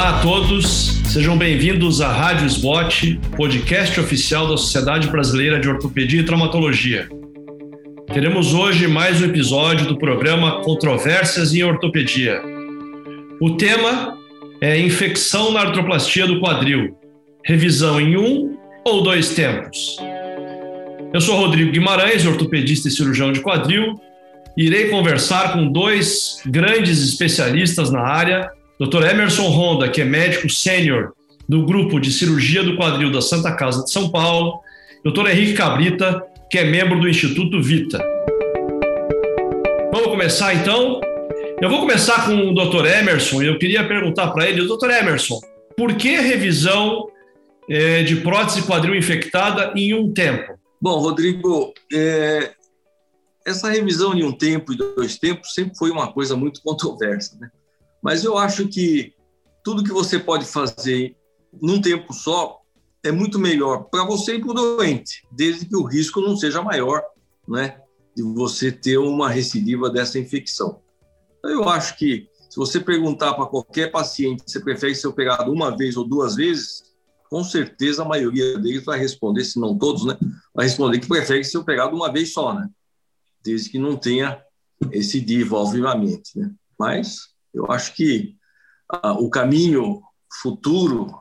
Olá a todos, sejam bem-vindos à Rádio SBOT, podcast oficial da Sociedade Brasileira de Ortopedia e Traumatologia. Teremos hoje mais um episódio do programa Controvérsias em Ortopedia. O tema é infecção na artroplastia do quadril, revisão em um ou dois tempos. Eu sou Rodrigo Guimarães, ortopedista e cirurgião de quadril, irei conversar com dois grandes especialistas na área Dr. Emerson Honda, que é médico sênior do grupo de cirurgia do quadril da Santa Casa de São Paulo, Dr. Henrique Cabrita, que é membro do Instituto Vita. Vamos começar então? Eu vou começar com o Dr. Emerson e eu queria perguntar para ele, Dr. Emerson, por que revisão é, de prótese quadril infectada em um tempo? Bom, Rodrigo, é, essa revisão em um tempo e dois tempos sempre foi uma coisa muito controversa, né? Mas eu acho que tudo que você pode fazer num tempo só é muito melhor para você e para o doente, desde que o risco não seja maior, né, de você ter uma recidiva dessa infecção. Então, eu acho que se você perguntar para qualquer paciente se prefere ser operado uma vez ou duas vezes, com certeza a maioria deles vai responder, se não todos, né, vai responder que prefere ser operado uma vez só, né, desde que não tenha esse divo, obviamente, né. Mas eu acho que ah, o caminho futuro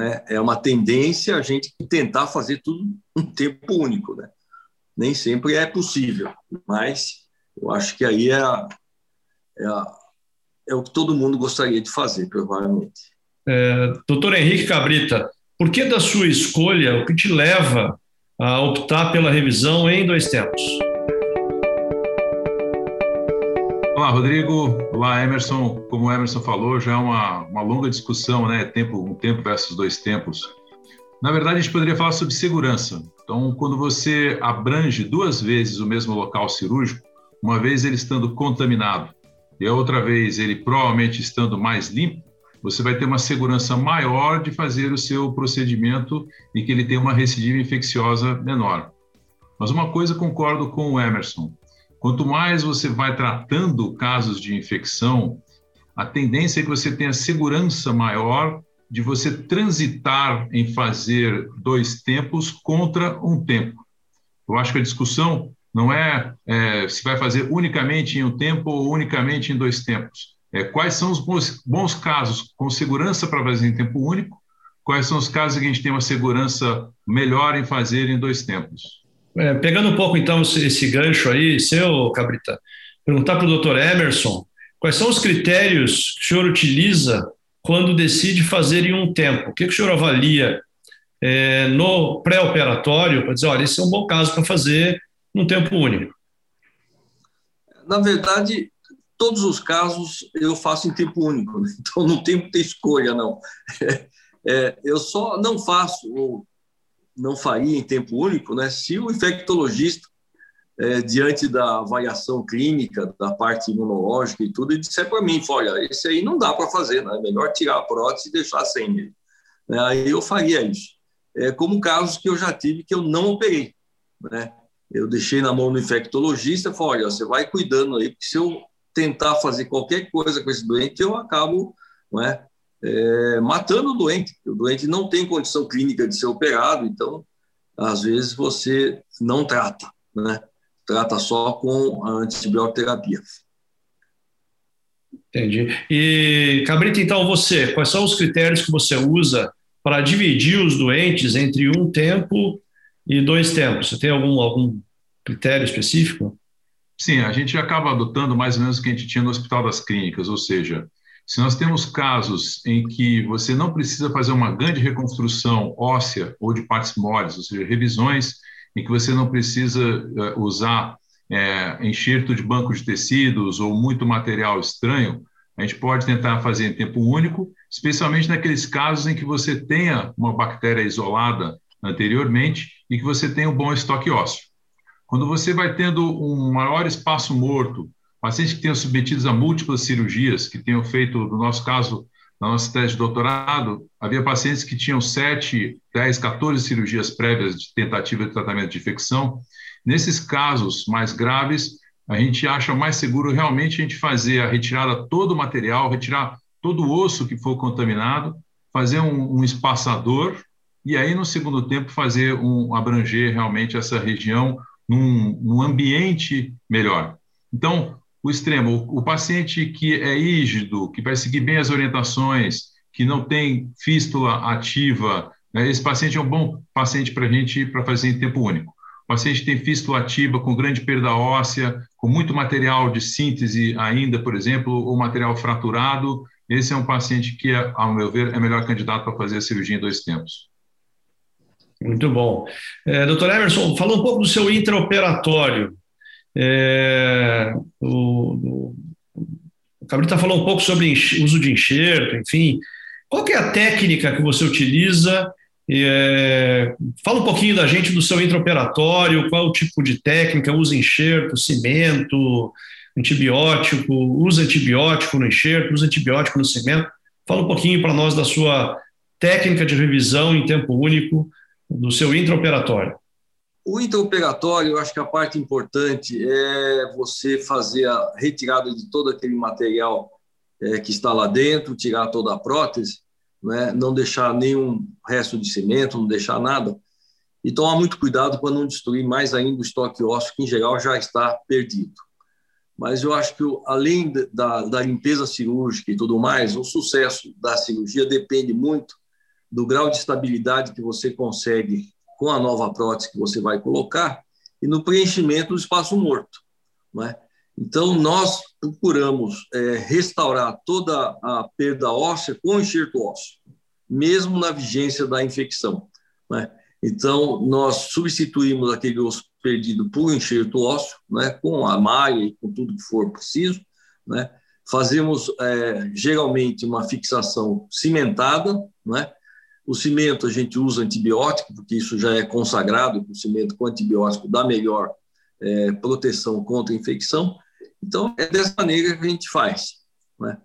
é, é uma tendência a gente tentar fazer tudo um tempo único. Né? Nem sempre é possível, mas eu acho que aí é, é, é o que todo mundo gostaria de fazer, provavelmente. É, doutor Henrique Cabrita, por que da sua escolha, o que te leva a optar pela revisão em dois tempos? Olá, Rodrigo. Olá, Emerson. Como o Emerson falou, já é uma, uma longa discussão, né? Tempo, um tempo versus dois tempos. Na verdade, a gente poderia falar sobre segurança. Então, quando você abrange duas vezes o mesmo local cirúrgico, uma vez ele estando contaminado e a outra vez ele provavelmente estando mais limpo, você vai ter uma segurança maior de fazer o seu procedimento e que ele tenha uma recidiva infecciosa menor. Mas uma coisa concordo com o Emerson, Quanto mais você vai tratando casos de infecção, a tendência é que você tenha segurança maior de você transitar em fazer dois tempos contra um tempo. Eu acho que a discussão não é, é se vai fazer unicamente em um tempo ou unicamente em dois tempos. É, quais são os bons, bons casos com segurança para fazer em tempo único, quais são os casos que a gente tem uma segurança melhor em fazer em dois tempos. É, pegando um pouco então esse gancho aí, seu Cabrita, perguntar para o doutor Emerson quais são os critérios que o senhor utiliza quando decide fazer em um tempo? O que, que o senhor avalia é, no pré-operatório para dizer, olha, esse é um bom caso para fazer num tempo único? Na verdade, todos os casos eu faço em tempo único, né? então não tem escolha, não. É, eu só não faço, ou não faria em tempo único, né, se o infectologista, é, diante da avaliação clínica, da parte imunológica e tudo, ele disser para mim, olha, esse aí não dá para fazer, né, é melhor tirar a prótese e deixar sem ele. É, aí eu faria isso. É, como casos que eu já tive que eu não operei, né, eu deixei na mão do infectologista, falei, olha, você vai cuidando aí, porque se eu tentar fazer qualquer coisa com esse doente, eu acabo não é, matando o doente. O doente não tem condição clínica de ser operado, então, às vezes, você não trata, né? Trata só com a antibioterapia. Entendi. E, Cabrita, então, você, quais são os critérios que você usa para dividir os doentes entre um tempo e dois tempos? Você tem algum, algum critério específico? Sim, a gente acaba adotando mais ou menos o que a gente tinha no Hospital das Clínicas, ou seja, se nós temos casos em que você não precisa fazer uma grande reconstrução óssea ou de partes moles, ou seja, revisões em que você não precisa uh, usar é, enxerto de banco de tecidos ou muito material estranho, a gente pode tentar fazer em tempo único, especialmente naqueles casos em que você tenha uma bactéria isolada anteriormente e que você tenha um bom estoque ósseo. Quando você vai tendo um maior espaço morto pacientes que tenham submetidos a múltiplas cirurgias, que tenham feito, no nosso caso, na nossa tese de doutorado, havia pacientes que tinham 7, 10, 14 cirurgias prévias de tentativa de tratamento de infecção. Nesses casos mais graves, a gente acha mais seguro realmente a gente fazer a retirada todo o material, retirar todo o osso que for contaminado, fazer um, um espaçador e aí no segundo tempo fazer um abranger realmente essa região num, num ambiente melhor. Então, o extremo, o, o paciente que é rígido, que vai seguir bem as orientações, que não tem fístula ativa, né, esse paciente é um bom paciente para a gente para fazer em tempo único. O paciente tem fístula ativa com grande perda óssea, com muito material de síntese ainda, por exemplo, ou material fraturado, esse é um paciente que, ao meu ver, é melhor candidato para fazer a cirurgia em dois tempos. Muito bom. É, doutor Emerson, fala um pouco do seu intraoperatório. É, o, o Cabrita falou um pouco sobre uso de enxerto, enfim. Qual é a técnica que você utiliza? É, fala um pouquinho da gente do seu intraoperatório, qual o tipo de técnica, usa enxerto, cimento, antibiótico, usa antibiótico no enxerto, usa antibiótico no cimento. Fala um pouquinho para nós da sua técnica de revisão em tempo único do seu intraoperatório. O intraoperatório, eu acho que a parte importante é você fazer a retirada de todo aquele material é, que está lá dentro, tirar toda a prótese, né? não deixar nenhum resto de cimento, não deixar nada, e tomar muito cuidado para não destruir mais ainda o estoque ósseo, que em geral já está perdido. Mas eu acho que, além da, da limpeza cirúrgica e tudo mais, o sucesso da cirurgia depende muito do grau de estabilidade que você consegue com a nova prótese que você vai colocar e no preenchimento do espaço morto. Né? Então, nós procuramos é, restaurar toda a perda óssea com enxerto ósseo, mesmo na vigência da infecção. Né? Então, nós substituímos aquele osso perdido por enxerto ósseo, né, com a malha e com tudo que for preciso. Né? Fazemos, é, geralmente, uma fixação cimentada, né? O cimento a gente usa antibiótico, porque isso já é consagrado, o cimento com antibiótico dá melhor é, proteção contra infecção. Então, é dessa maneira que a gente faz. Né?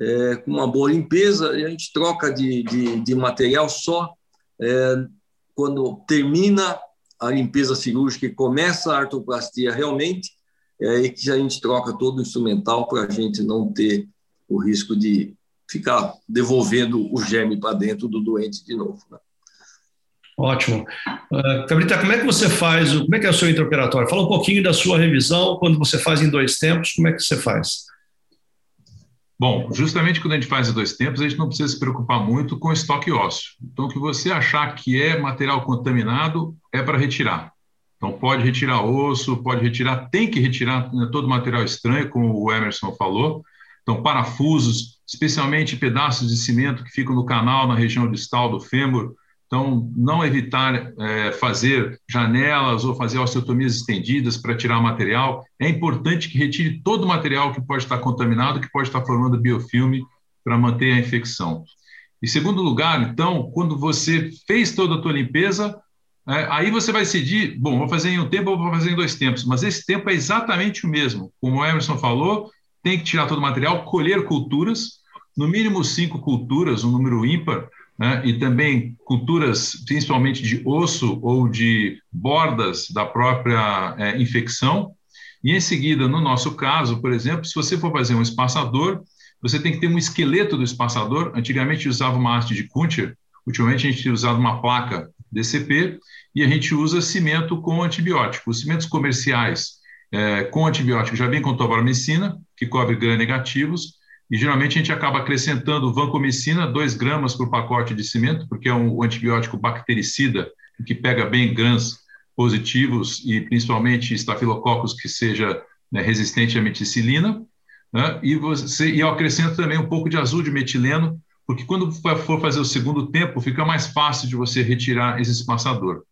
É, com uma boa limpeza, a gente troca de, de, de material só é, quando termina a limpeza cirúrgica e começa a artroplastia realmente, é aí que a gente troca todo o instrumental para a gente não ter o risco de ficar devolvendo o germe para dentro do doente de novo. Né? Ótimo. Uh, Cabrita, como é que você faz, como é que é o seu intraoperatório? Fala um pouquinho da sua revisão, quando você faz em dois tempos, como é que você faz? Bom, justamente quando a gente faz em dois tempos, a gente não precisa se preocupar muito com estoque ósseo. Então, o que você achar que é material contaminado é para retirar. Então, pode retirar osso, pode retirar, tem que retirar né, todo material estranho, como o Emerson falou. Então, parafusos, especialmente pedaços de cimento que ficam no canal, na região distal do fêmur. Então, não evitar é, fazer janelas ou fazer osteotomias estendidas para tirar material. É importante que retire todo o material que pode estar contaminado, que pode estar formando biofilme para manter a infecção. Em segundo lugar, então, quando você fez toda a tua limpeza, é, aí você vai decidir, bom, vou fazer em um tempo ou vou fazer em dois tempos, mas esse tempo é exatamente o mesmo. Como o Emerson falou, tem que tirar todo o material, colher culturas, no mínimo cinco culturas, um número ímpar, né? e também culturas principalmente de osso ou de bordas da própria é, infecção. E em seguida, no nosso caso, por exemplo, se você for fazer um espaçador, você tem que ter um esqueleto do espaçador. Antigamente usava uma haste de Kunter, ultimamente a gente tem usado uma placa DCP e a gente usa cimento com antibiótico. Os cimentos comerciais é, com antibiótico já vem com tobaromicina, que cobre gram-negativos, e geralmente a gente acaba acrescentando vancomicina, 2 gramas por pacote de cimento, porque é um antibiótico bactericida que pega bem grãs positivos e principalmente estafilococos que seja né, resistente à meticilina. Né? E, você, e eu acrescento também um pouco de azul de metileno, porque quando for fazer o segundo tempo, fica mais fácil de você retirar esse espaçador.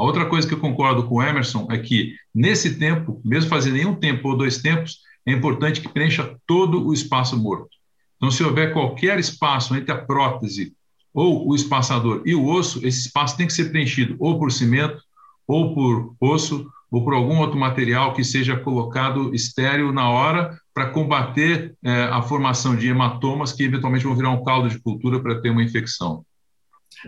A outra coisa que eu concordo com o Emerson é que, nesse tempo, mesmo fazendo em um tempo ou dois tempos, é importante que preencha todo o espaço morto. Então, se houver qualquer espaço entre a prótese ou o espaçador e o osso, esse espaço tem que ser preenchido ou por cimento, ou por osso, ou por algum outro material que seja colocado estéreo na hora para combater é, a formação de hematomas que eventualmente vão virar um caldo de cultura para ter uma infecção.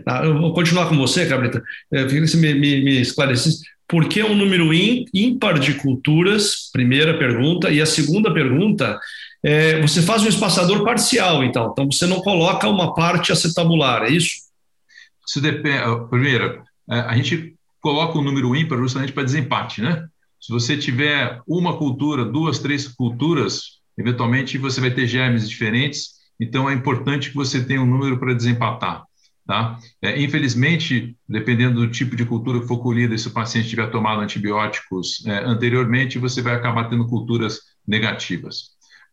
Ah, eu vou continuar com você, Cabrita. Eu queria que você me, me, me esclarecesse por que um número ímpar de culturas? Primeira pergunta. E a segunda pergunta é, você faz um espaçador parcial, então. Então, você não coloca uma parte acetabular, é isso? Isso depende. Primeiro, é, a gente coloca o um número ímpar justamente para desempate, né? Se você tiver uma cultura, duas, três culturas, eventualmente você vai ter germes diferentes, então é importante que você tenha um número para desempatar. Tá? É, infelizmente, dependendo do tipo de cultura que for colhida, se o paciente tiver tomado antibióticos é, anteriormente, você vai acabar tendo culturas negativas.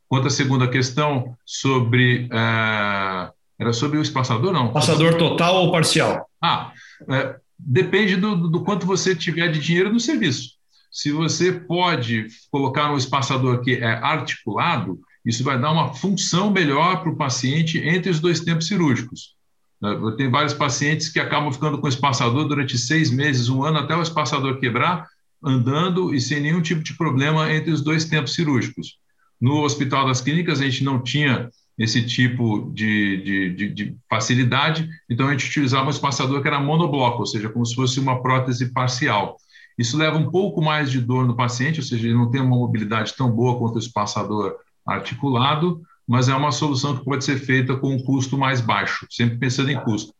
Quanto à segunda questão, sobre. É, era sobre o espaçador, não? Espaçador total ou parcial? Ah, é, depende do, do quanto você tiver de dinheiro no serviço. Se você pode colocar um espaçador que é articulado, isso vai dar uma função melhor para o paciente entre os dois tempos cirúrgicos. Eu tenho vários pacientes que acabam ficando com espaçador durante seis meses, um ano, até o espaçador quebrar, andando e sem nenhum tipo de problema entre os dois tempos cirúrgicos. No Hospital das Clínicas, a gente não tinha esse tipo de, de, de, de, facilidade, então a gente utilizava um espaçador que era monobloco, ou seja, como se fosse uma prótese parcial. Isso leva um pouco mais de dor no paciente, ou seja, ele não tem uma mobilidade tão boa quanto o espaçador articulado, mas é uma solução que pode ser feita com um custo mais baixo, sempre pensando em custo.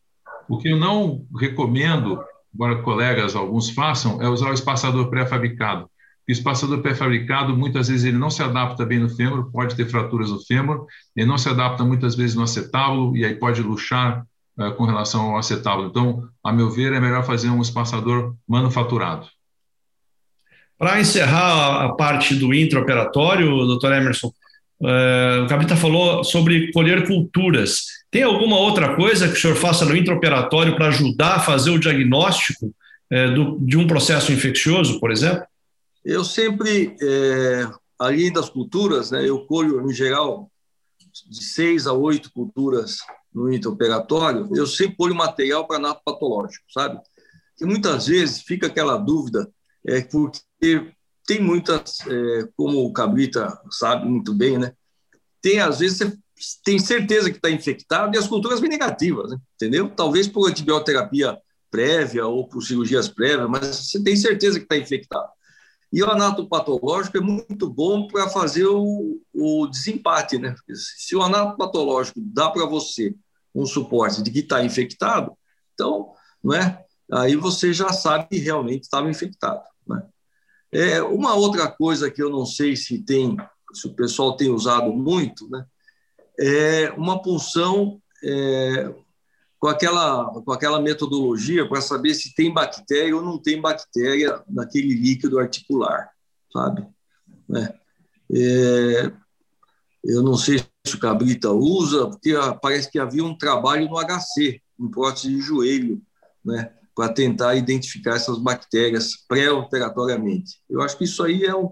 O que eu não recomendo, embora colegas alguns façam, é usar o espaçador pré-fabricado. O espaçador pré-fabricado, muitas vezes, ele não se adapta bem no fêmur, pode ter fraturas no fêmur, ele não se adapta muitas vezes no acetábulo, e aí pode luxar uh, com relação ao acetábulo. Então, a meu ver, é melhor fazer um espaçador manufaturado. Para encerrar a parte do intraoperatório, doutor Emerson, uh, o Cabita falou sobre colher culturas. Tem alguma outra coisa que o senhor faça no intraoperatório para ajudar a fazer o diagnóstico uh, do, de um processo infeccioso, por exemplo? Eu sempre, é, além das culturas, né, eu colho, em geral, de seis a oito culturas no intraoperatório, eu sempre colho material para anato patológico, sabe? E muitas vezes fica aquela dúvida, é, porque tem muitas, é, como o Cabrita sabe muito bem, né? Tem, às vezes, você tem certeza que está infectado e as culturas vêm negativas, né? entendeu? Talvez por antibioterapia prévia ou por cirurgias prévias, mas você tem certeza que está infectado. E o anatopatológico é muito bom para fazer o, o, desempate, né? Se o anatopatológico dá para você um suporte de que está infectado, então, não é? Aí você já sabe que realmente estava infectado. Né? É, uma outra coisa que eu não sei se tem, se o pessoal tem usado muito, né, é uma punção é, com, aquela, com aquela metodologia para saber se tem bactéria ou não tem bactéria naquele líquido articular, sabe? É, é eu não sei se o Cabrita usa, porque parece que havia um trabalho no HC, em prótese de joelho, né? Para tentar identificar essas bactérias pré-operatoriamente. Eu acho que isso aí é um,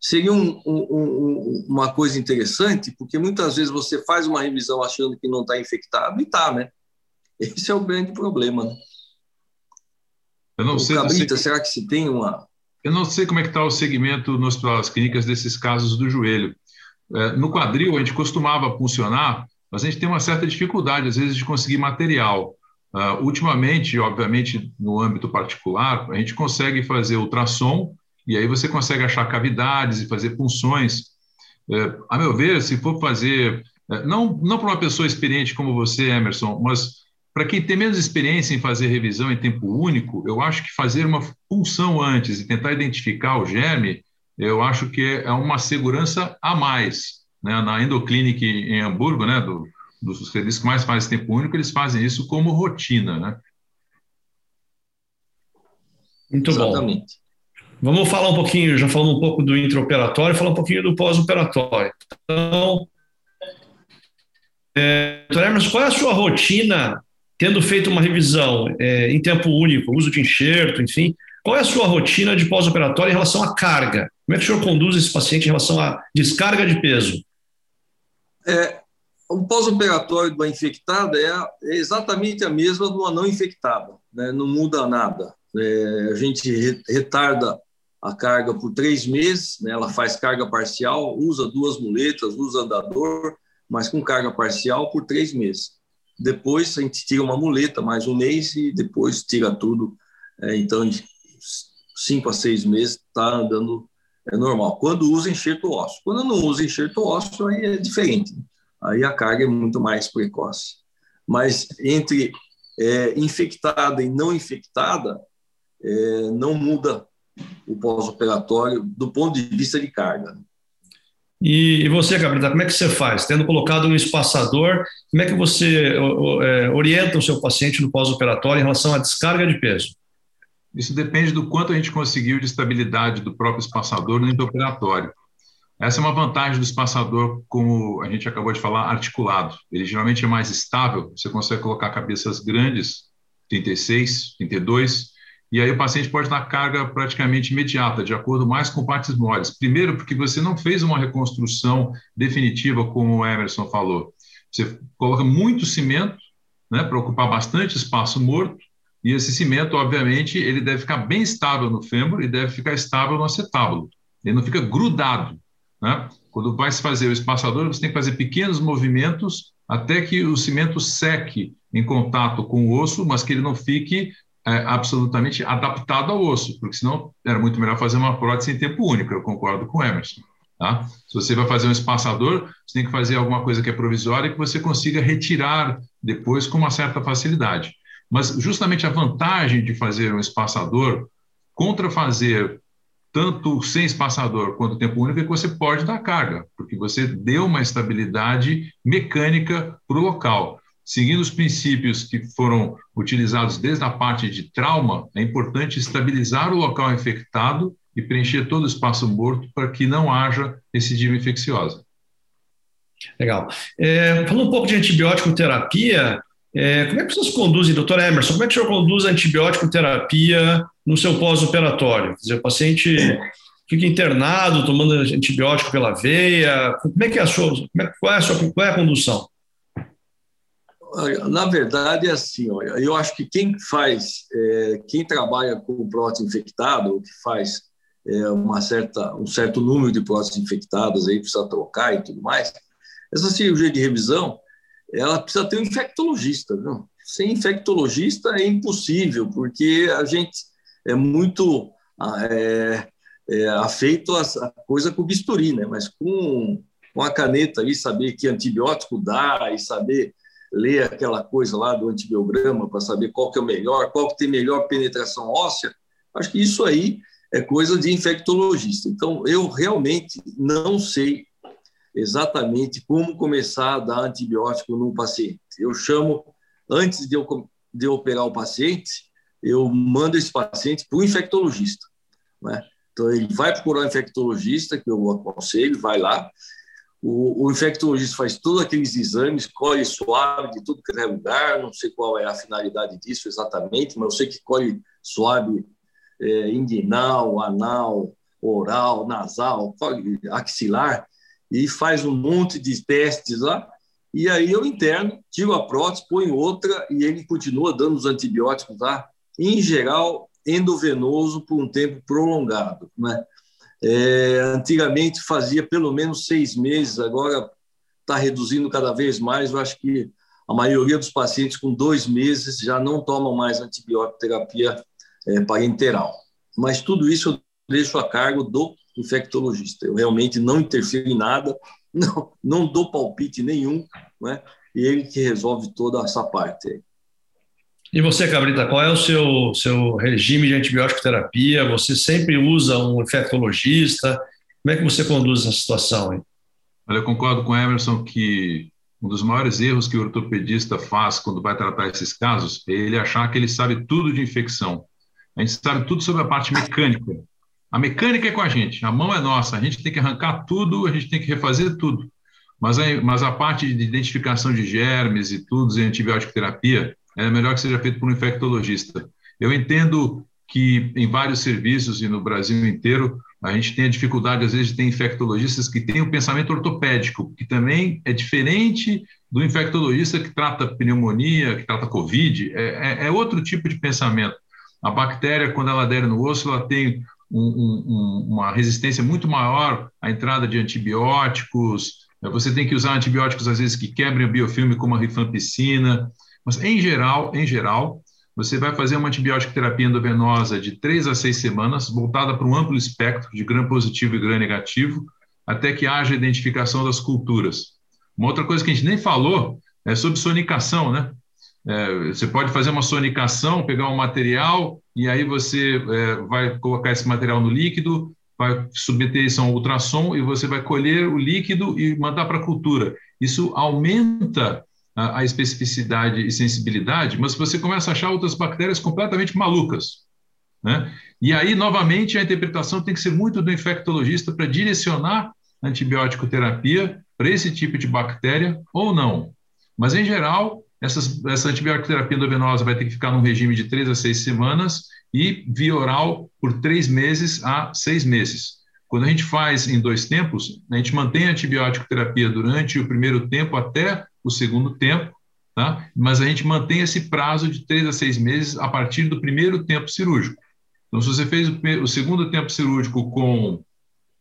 seria um, um, uma coisa interessante, porque muitas vezes você faz uma revisão achando que não está infectado e está, né? Esse é o grande problema. Né? Eu não o sei. Cabrita, será que se tem uma. Eu não sei como é que está o segmento no Hospital das Clínicas desses casos do joelho. É, no quadril, a gente costumava funcionar, mas a gente tem uma certa dificuldade, às vezes, de conseguir material. Uh, ultimamente, obviamente, no âmbito particular, a gente consegue fazer ultrassom e aí você consegue achar cavidades e fazer punções. Uh, a meu ver, se for fazer, uh, não, não para uma pessoa experiente como você, Emerson, mas para quem tem menos experiência em fazer revisão em tempo único, eu acho que fazer uma punção antes e tentar identificar o germe, eu acho que é uma segurança a mais. Né? Na Endoclinic em Hamburgo, né, do, dos serviços que mais fazem tempo único, eles fazem isso como rotina, né? Muito Exatamente. bom. Vamos falar um pouquinho, já falamos um pouco do intraoperatório, falar um pouquinho do pós-operatório. Então, é, Emerson, qual é a sua rotina, tendo feito uma revisão é, em tempo único, uso de enxerto, enfim, qual é a sua rotina de pós-operatório em relação à carga? Como é que o senhor conduz esse paciente em relação à descarga de peso? É, o pós-operatório do infectado é, é, exatamente a mesma do não infectado, né? não muda nada. É, a gente retarda a carga por três meses, né? ela faz carga parcial, usa duas muletas, usa andador, mas com carga parcial por três meses. Depois a gente tira uma muleta mais um mês e depois tira tudo. É, então, de cinco a seis meses está andando é normal. Quando usa enxerto ósseo. Quando não usa enxerto ósseo, aí é diferente. Aí a carga é muito mais precoce. Mas entre é, infectada e não infectada, é, não muda o pós-operatório do ponto de vista de carga. E, e você, Gabriela, como é que você faz? Tendo colocado um espaçador, como é que você é, orienta o seu paciente no pós-operatório em relação à descarga de peso? Isso depende do quanto a gente conseguiu de estabilidade do próprio espaçador no intraoperatório. Essa é uma vantagem do espaçador, como a gente acabou de falar, articulado. Ele geralmente é mais estável, você consegue colocar cabeças grandes, 36, 32, e aí o paciente pode dar carga praticamente imediata, de acordo mais com partes moles. Primeiro, porque você não fez uma reconstrução definitiva, como o Emerson falou. Você coloca muito cimento, né, para ocupar bastante espaço morto, e esse cimento, obviamente, ele deve ficar bem estável no fêmur e deve ficar estável no acetábulo. Ele não fica grudado. Né? Quando vai se fazer o espaçador, você tem que fazer pequenos movimentos até que o cimento seque em contato com o osso, mas que ele não fique é, absolutamente adaptado ao osso, porque senão era muito melhor fazer uma prótese em tempo único, eu concordo com o Emerson. Tá? Se você vai fazer um espaçador, você tem que fazer alguma coisa que é provisória e que você consiga retirar depois com uma certa facilidade. Mas justamente a vantagem de fazer um espaçador contra fazer tanto sem espaçador quanto tempo único é que você pode dar carga, porque você deu uma estabilidade mecânica para o local. Seguindo os princípios que foram utilizados desde a parte de trauma, é importante estabilizar o local infectado e preencher todo o espaço morto para que não haja recidiva infecciosa. Legal. É, falando um pouco de antibiótico terapia, é, como é que vocês conduzem, doutor Emerson, como é que o senhor conduz a antibiótico terapia no seu pós-operatório? Quer dizer, o paciente fica internado tomando antibiótico pela veia, como é que é a sua, é, qual, é a sua, qual é a condução? Na verdade, é assim, olha, eu acho que quem faz, é, quem trabalha com prótese infectada, ou que faz é, uma certa, um certo número de próteses infectadas, aí precisa trocar e tudo mais, essa cirurgia de revisão, ela precisa ter um infectologista. Viu? Sem infectologista é impossível, porque a gente é muito é, é, afeito a coisa com bisturi, né? mas com, com a caneta ali, saber que antibiótico dá e saber ler aquela coisa lá do antibiograma para saber qual que é o melhor, qual que tem melhor penetração óssea, acho que isso aí é coisa de infectologista. Então, eu realmente não sei exatamente como começar a dar antibiótico num paciente. Eu chamo, antes de eu, de eu operar o paciente, eu mando esse paciente para o infectologista. Né? Então, ele vai procurar o infectologista, que eu aconselho, vai lá. O, o infectologista faz todos aqueles exames, colhe suave de tudo que é lugar, não sei qual é a finalidade disso exatamente, mas eu sei que colhe suave é, inguinal, anal, oral, nasal, axilar, e faz um monte de testes lá, e aí eu interno, tiro a prótese, ponho outra e ele continua dando os antibióticos lá, em geral endovenoso por um tempo prolongado, né? É, antigamente fazia pelo menos seis meses, agora está reduzindo cada vez mais. Eu acho que a maioria dos pacientes com dois meses já não tomam mais antibiótico terapia é, parenteral. Mas tudo isso eu deixo a cargo do infectologista. Eu realmente não interfiro em nada, não, não dou palpite nenhum, né? e ele que resolve toda essa parte. E você, Cabrita, qual é o seu, seu regime de antibiótico terapia? Você sempre usa um infectologista? Como é que você conduz essa situação? Hein? Olha, eu concordo com o Emerson que um dos maiores erros que o ortopedista faz quando vai tratar esses casos é ele achar que ele sabe tudo de infecção. A gente sabe tudo sobre a parte mecânica, a mecânica é com a gente, a mão é nossa, a gente tem que arrancar tudo, a gente tem que refazer tudo. Mas a, mas a parte de identificação de germes e tudo, e antibiótico terapia, é melhor que seja feito por um infectologista. Eu entendo que em vários serviços e no Brasil inteiro, a gente tem a dificuldade, às vezes, de ter infectologistas que têm o pensamento ortopédico, que também é diferente do infectologista que trata pneumonia, que trata Covid, é, é, é outro tipo de pensamento. A bactéria, quando ela adere no osso, ela tem um, um, uma resistência muito maior à entrada de antibióticos. Né? Você tem que usar antibióticos às vezes que quebrem o biofilme, como a rifampicina. Mas em geral, em geral, você vai fazer uma antibiótico terapia endovenosa de três a seis semanas, voltada para um amplo espectro de gram positivo e gram negativo, até que haja identificação das culturas. Uma outra coisa que a gente nem falou é sobre sonicação, né? É, você pode fazer uma sonicação, pegar um material e aí você é, vai colocar esse material no líquido, vai submeter isso a um ultrassom e você vai colher o líquido e mandar para a cultura. Isso aumenta a, a, especificidade e sensibilidade, mas você começa a achar outras bactérias completamente malucas. Né? E aí, novamente, a interpretação tem que ser muito do infectologista para direcionar antibiótico terapia para esse tipo de bactéria ou não. Mas, em geral, essas, essa antibiótico terapia endovenosa vai ter que ficar num regime de três a seis semanas e via oral por três meses a seis meses. Quando a gente faz em dois tempos, a gente mantém a antibiótico terapia durante o primeiro tempo até o segundo tempo, tá? mas a gente mantém esse prazo de três a seis meses a partir do primeiro tempo cirúrgico. Então, se você fez o, segundo tempo cirúrgico com,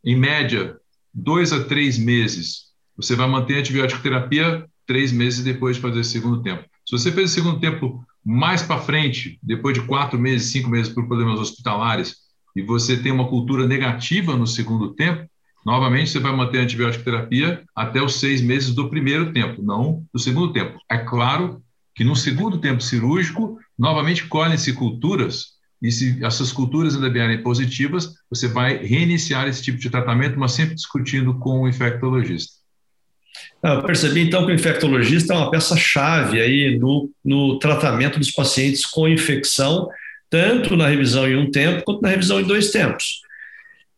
em média, dois a três meses, você vai manter a antibiótico terapia três meses depois de fazer o segundo tempo. Se você fez o segundo tempo mais para frente, depois de quatro meses, cinco meses por problemas hospitalares, e você tem uma cultura negativa no segundo tempo, novamente você vai manter a antibiótico terapia até os seis meses do primeiro tempo, não do segundo tempo. É claro que no segundo tempo cirúrgico, novamente colhem-se culturas, e se essas culturas ainda vierem positivas, você vai reiniciar esse tipo de tratamento, mas sempre discutindo com o infectologista. Ah, eu percebi então que o infectologista é uma peça-chave aí no, no tratamento dos pacientes com infecção, tanto na revisão em um tempo quanto na revisão em dois tempos.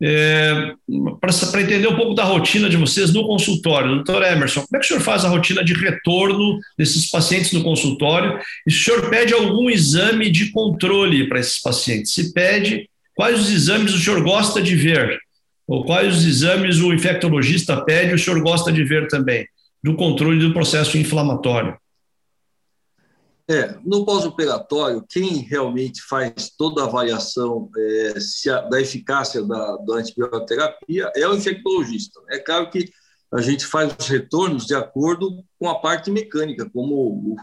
É, Para entender um pouco da rotina de vocês no consultório, doutor Emerson, como é que o senhor faz a rotina de retorno desses pacientes no consultório? E se o senhor pede algum exame de controle para esses pacientes? Se pede, quais os exames o senhor gosta de ver? Quais exames o infectologista pede o senhor gosta de ver também? Do controle do processo inflamatório. É, no pós-operatório, quem realmente faz toda a avaliação é, a, da eficácia da, da antibioterapia é o infectologista. É claro que a gente faz os retornos de acordo com a parte mecânica, como o,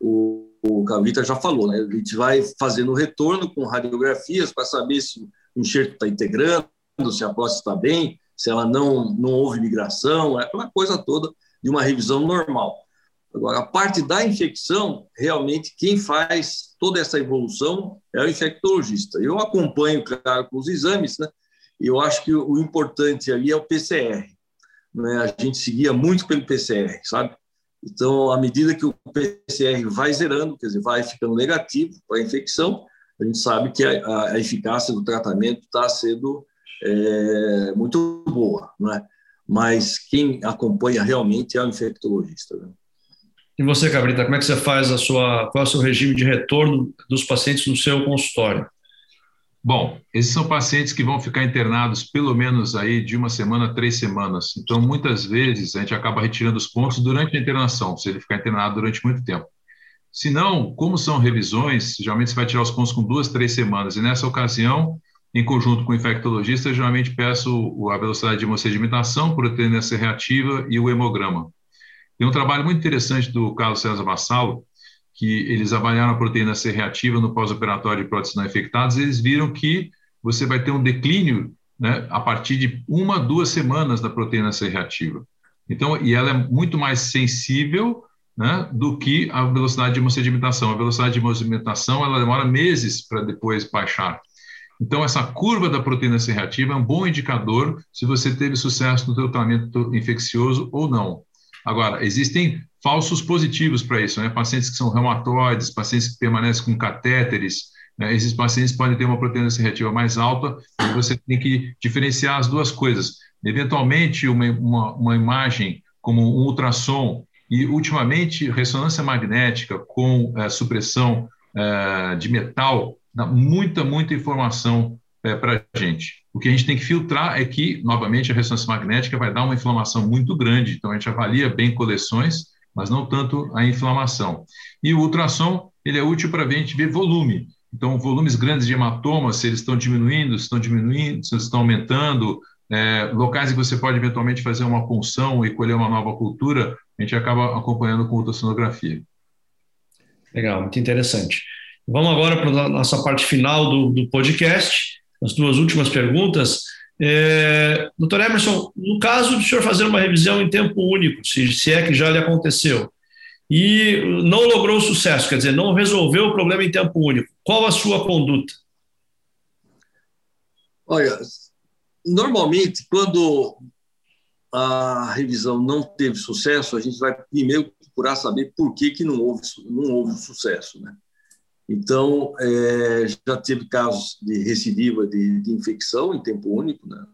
o, o Cavita já falou. Né? A gente vai fazendo o retorno com radiografias para saber se o enxerto está integrando, se a próstata está bem, se ela não, não houve migração, é aquela coisa toda de uma revisão normal. Agora, a parte da infecção, realmente, quem faz toda essa evolução é o infectologista. Eu acompanho, claro, com os exames, né? E eu acho que o importante ali é o PCR. Né? A gente seguia muito pelo PCR, sabe? Então, à medida que o PCR vai zerando, quer dizer, vai ficando negativo para a infecção, a gente sabe que a, a eficácia do tratamento está sendo é, muito boa, né? Mas quem acompanha realmente é o infectologista. Né? E você, Cabrita, como é que você faz a sua, qual é o seu regime de retorno dos pacientes no seu consultório? Bom, esses são pacientes que vão ficar internados pelo menos aí de uma semana a três semanas. Então, muitas vezes, a gente acaba retirando os pontos durante a internação, se ele ficar internado durante muito tempo. Se não, como são revisões, geralmente você vai tirar os pontos com duas, três semanas. E nessa ocasião, em conjunto com o infectologista, geralmente peço a velocidade de hemossedimentação, proteína reativa e o hemograma. Tem um trabalho muito interessante do Carlos César Vassalo, que eles avaliaram a proteína C reativa no pós-operatório de próteses não infectadas, eles viram que você vai ter um declínio né, a partir de uma, duas semanas da proteína C reativa. Então, e ela é muito mais sensível né, do que a velocidade de hemossedimentação. A velocidade de hemossedimentação ela demora meses para depois baixar. Então, essa curva da proteína C reativa é um bom indicador se você teve sucesso no tratamento infeccioso ou não. Agora, existem falsos positivos para isso, né? Pacientes que são reumatoides, pacientes que permanecem com catéteres, né? esses pacientes podem ter uma proteína C reativa mais alta e você tem que diferenciar as duas coisas. Eventualmente, uma, uma, uma imagem como um ultrassom e, ultimamente, ressonância magnética com é, supressão é, de metal dá muita, muita informação é, para a gente. O que a gente tem que filtrar é que, novamente, a ressonância magnética vai dar uma inflamação muito grande, então a gente avalia bem coleções, mas não tanto a inflamação. E o ultrassom, ele é útil para a gente ver volume. Então, volumes grandes de hematomas, se eles estão diminuindo, se estão diminuindo, se estão aumentando, é, locais que você pode eventualmente fazer uma punção e colher uma nova cultura, a gente acaba acompanhando com ultrassonografia. Legal, muito interessante. Vamos agora para a nossa parte final do, do podcast, as duas últimas perguntas. É, doutor Emerson, no caso do senhor fazer uma revisão em tempo único, se, se é que já lhe aconteceu, e não logrou sucesso, quer dizer, não resolveu o problema em tempo único, qual a sua conduta? Olha, normalmente, quando a revisão não teve sucesso, a gente vai primeiro procurar saber por que, que não, houve, não houve sucesso. Né? Então, é, já teve casos de recidiva de, de, infecção em tempo único, né?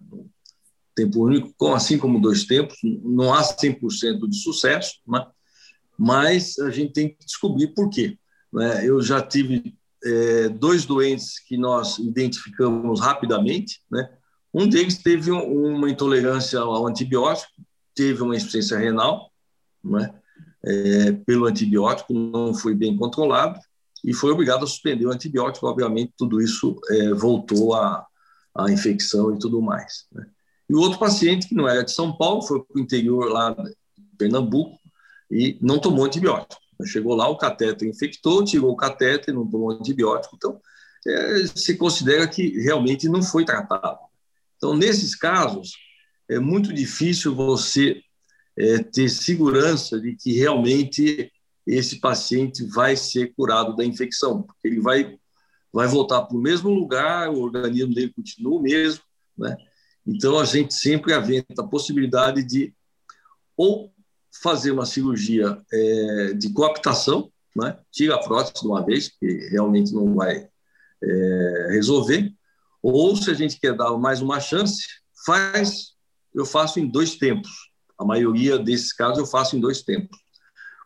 tempo único, assim como dois tempos, não há 100% de sucesso, né? mas a gente tem que descobrir por quê. Né? Eu já tive é, dois doentes que nós identificamos rapidamente, né? Um deles teve uma intolerância ao antibiótico, teve uma insuficiência renal, né? É, pelo antibiótico, não foi bem controlado e foi obrigado a suspender o antibiótico. Obviamente, tudo isso é, voltou à, à infecção e tudo mais. Né? E o outro paciente, que não era de São Paulo, foi para o interior lá de Pernambuco e não tomou antibiótico. Chegou lá, o catéter infectou, tirou o catéter, não tomou antibiótico. Então, é, se considera que realmente não foi tratado. Então, nesses casos, é muito difícil você é, ter segurança de que realmente esse paciente vai ser curado da infecção, porque ele vai, vai voltar para o mesmo lugar, o organismo dele continua o mesmo, né? Então, a gente sempre aventa a possibilidade de ou fazer uma cirurgia é, de coaptação, né? tira a prótese de uma vez, que realmente não vai é, resolver, ou, se a gente quer dar mais uma chance, faz, eu faço em dois tempos. A maioria desses casos eu faço em dois tempos.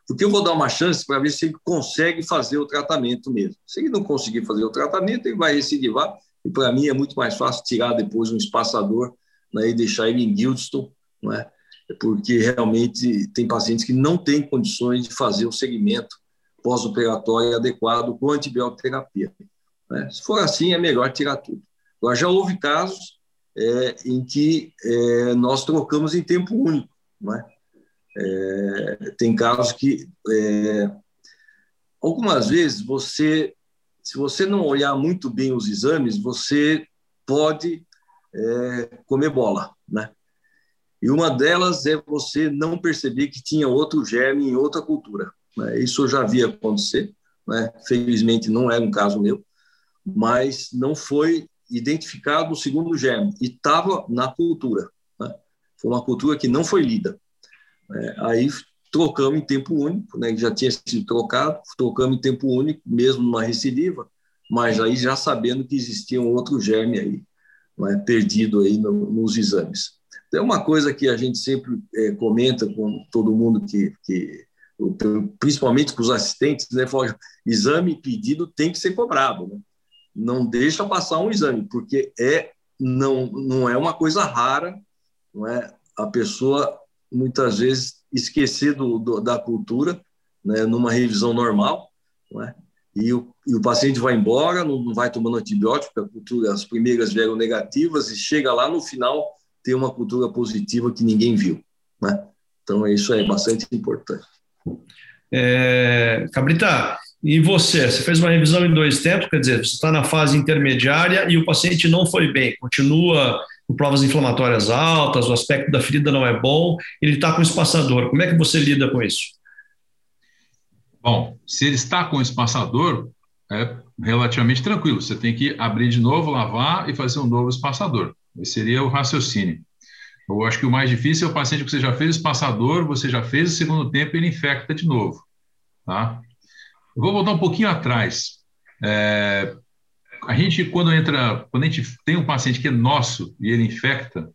Porque eu vou dar uma chance para ver se ele consegue fazer o tratamento mesmo. Se ele não conseguir fazer o tratamento, ele vai recidivar. E para mim é muito mais fácil tirar depois um espaçador né, e deixar ele em Guildston, não é? porque realmente tem pacientes que não têm condições de fazer o segmento pós-operatório adequado com antibioterapia. Né? Se for assim, é melhor tirar tudo. Agora, já houve casos é, em que é, nós trocamos em tempo único. Não é? É, tem casos que, é, algumas vezes, você, se você não olhar muito bem os exames, você pode é, comer bola. Né? E uma delas é você não perceber que tinha outro germe em outra cultura. Né? Isso eu já vi acontecer. Né? Felizmente, não é um caso meu, mas não foi identificado o segundo germe e estava na cultura. Né? Foi uma cultura que não foi lida. É, aí trocamos em tempo único, né? já tinha sido trocado, trocamos em tempo único, mesmo numa recidiva, mas aí já sabendo que existia um outro germe aí, né? perdido aí no, nos exames. É uma coisa que a gente sempre é, comenta com todo mundo que, que principalmente com os assistentes, né, fala, exame pedido tem que ser cobrado, né? não deixa passar um exame, porque é não, não é uma coisa rara, não é? A pessoa muitas vezes esquecer do, do da cultura, né, numa revisão normal, é? E o, e o paciente vai embora, não, não vai tomando antibiótico, a cultura, as primeiras vieram negativas e chega lá no final tem uma cultura positiva que ninguém viu, né? Então isso é bastante importante. É, Cabrita, e você? Você fez uma revisão em dois tempos, quer dizer, você está na fase intermediária e o paciente não foi bem, continua provas inflamatórias altas, o aspecto da ferida não é bom, ele está com espaçador. Como é que você lida com isso? Bom, se ele está com espaçador, é relativamente tranquilo. Você tem que abrir de novo, lavar e fazer um novo espaçador. Esse seria o raciocínio. Eu acho que o mais difícil é o paciente que você já fez espaçador, você já fez o segundo tempo e ele infecta de novo. Tá? Eu vou voltar um pouquinho atrás. É, a gente, quando entra, quando a gente tem um paciente que é nosso e ele infecta,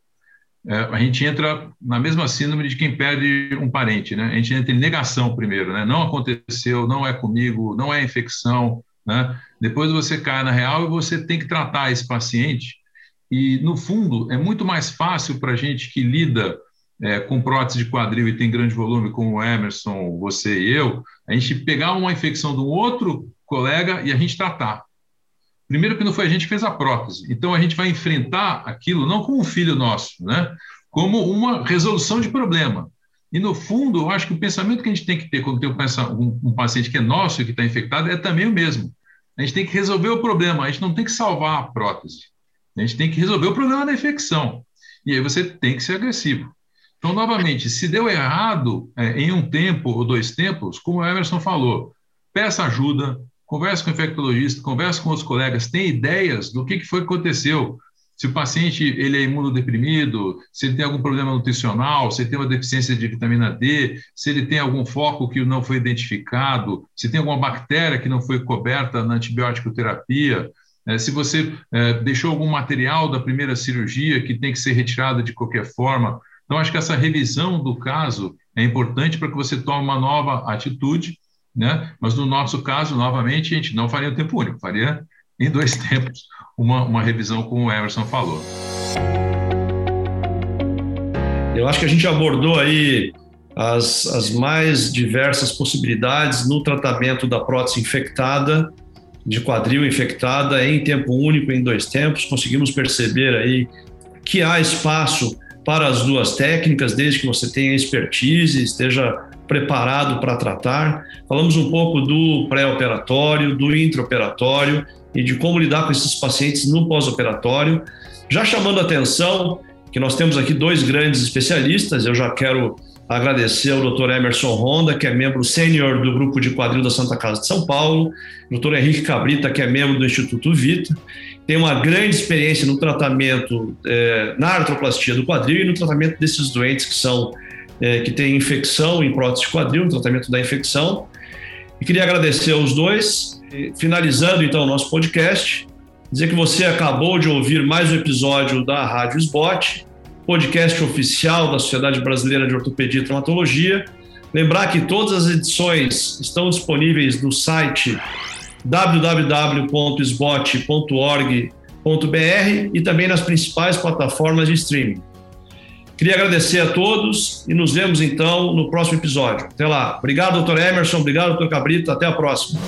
é, a gente entra na mesma síndrome de quem perde um parente, né? A gente entra em negação primeiro, né? Não aconteceu, não é comigo, não é infecção, né? Depois você cai na real e você tem que tratar esse paciente. E, no fundo, é muito mais fácil para a gente que lida é, com prótese de quadril e tem grande volume, como o Emerson, você e eu, a gente pegar uma infecção de um outro colega e a gente tratar. Primeiro que não foi a gente que fez a prótese. Então a gente vai enfrentar aquilo não como um filho nosso, né? Como uma resolução de problema. E no fundo, eu acho que o pensamento que a gente tem que ter quando tem um, paciente que é nosso e que está infectado é também o mesmo. A gente tem que resolver o problema, a gente não tem que salvar a prótese. A gente tem que resolver o problema da infecção. E aí você tem que ser agressivo. Então, novamente, se deu errado é, em um tempo ou dois tempos, como o Emerson falou, peça ajuda, converse com o infectologista, converse com os colegas, tem ideias do que, que foi que aconteceu. Se o paciente ele é imunodeprimido, se ele tem algum problema nutricional, se ele tem uma deficiência de vitamina D, se ele tem algum foco que não foi identificado, se tem alguma bactéria que não foi coberta na antibiótico terapia, é, se você é, deixou algum material da primeira cirurgia que tem que ser retirado de qualquer forma. Então, acho que essa revisão do caso é importante para que você tome uma nova atitude, né? mas no nosso caso, novamente, a gente não faria o tempo único, faria em dois tempos uma, uma revisão, como o Emerson falou. Eu acho que a gente abordou aí as, as mais diversas possibilidades no tratamento da prótese infectada, de quadril infectada, em tempo único, em dois tempos. Conseguimos perceber aí que há espaço para as duas técnicas, desde que você tenha expertise, esteja preparado para tratar. Falamos um pouco do pré-operatório, do intraoperatório e de como lidar com esses pacientes no pós-operatório. Já chamando a atenção que nós temos aqui dois grandes especialistas, eu já quero agradecer ao Dr. Emerson Honda, que é membro sênior do grupo de quadril da Santa Casa de São Paulo, Dr. Henrique Cabrita, que é membro do Instituto Vita, tem uma grande experiência no tratamento, é, na artroplastia do quadril e no tratamento desses doentes que são é, que têm infecção em prótese de quadril, tratamento da infecção. E queria agradecer aos dois finalizando então o nosso podcast, dizer que você acabou de ouvir mais um episódio da Rádio Sbot, podcast oficial da Sociedade Brasileira de Ortopedia e Traumatologia. Lembrar que todas as edições estão disponíveis no site www.sbot.org.br e também nas principais plataformas de streaming. Queria agradecer a todos e nos vemos então no próximo episódio. Até lá. Obrigado, doutor Emerson. Obrigado, doutor Cabrito. Até a próxima.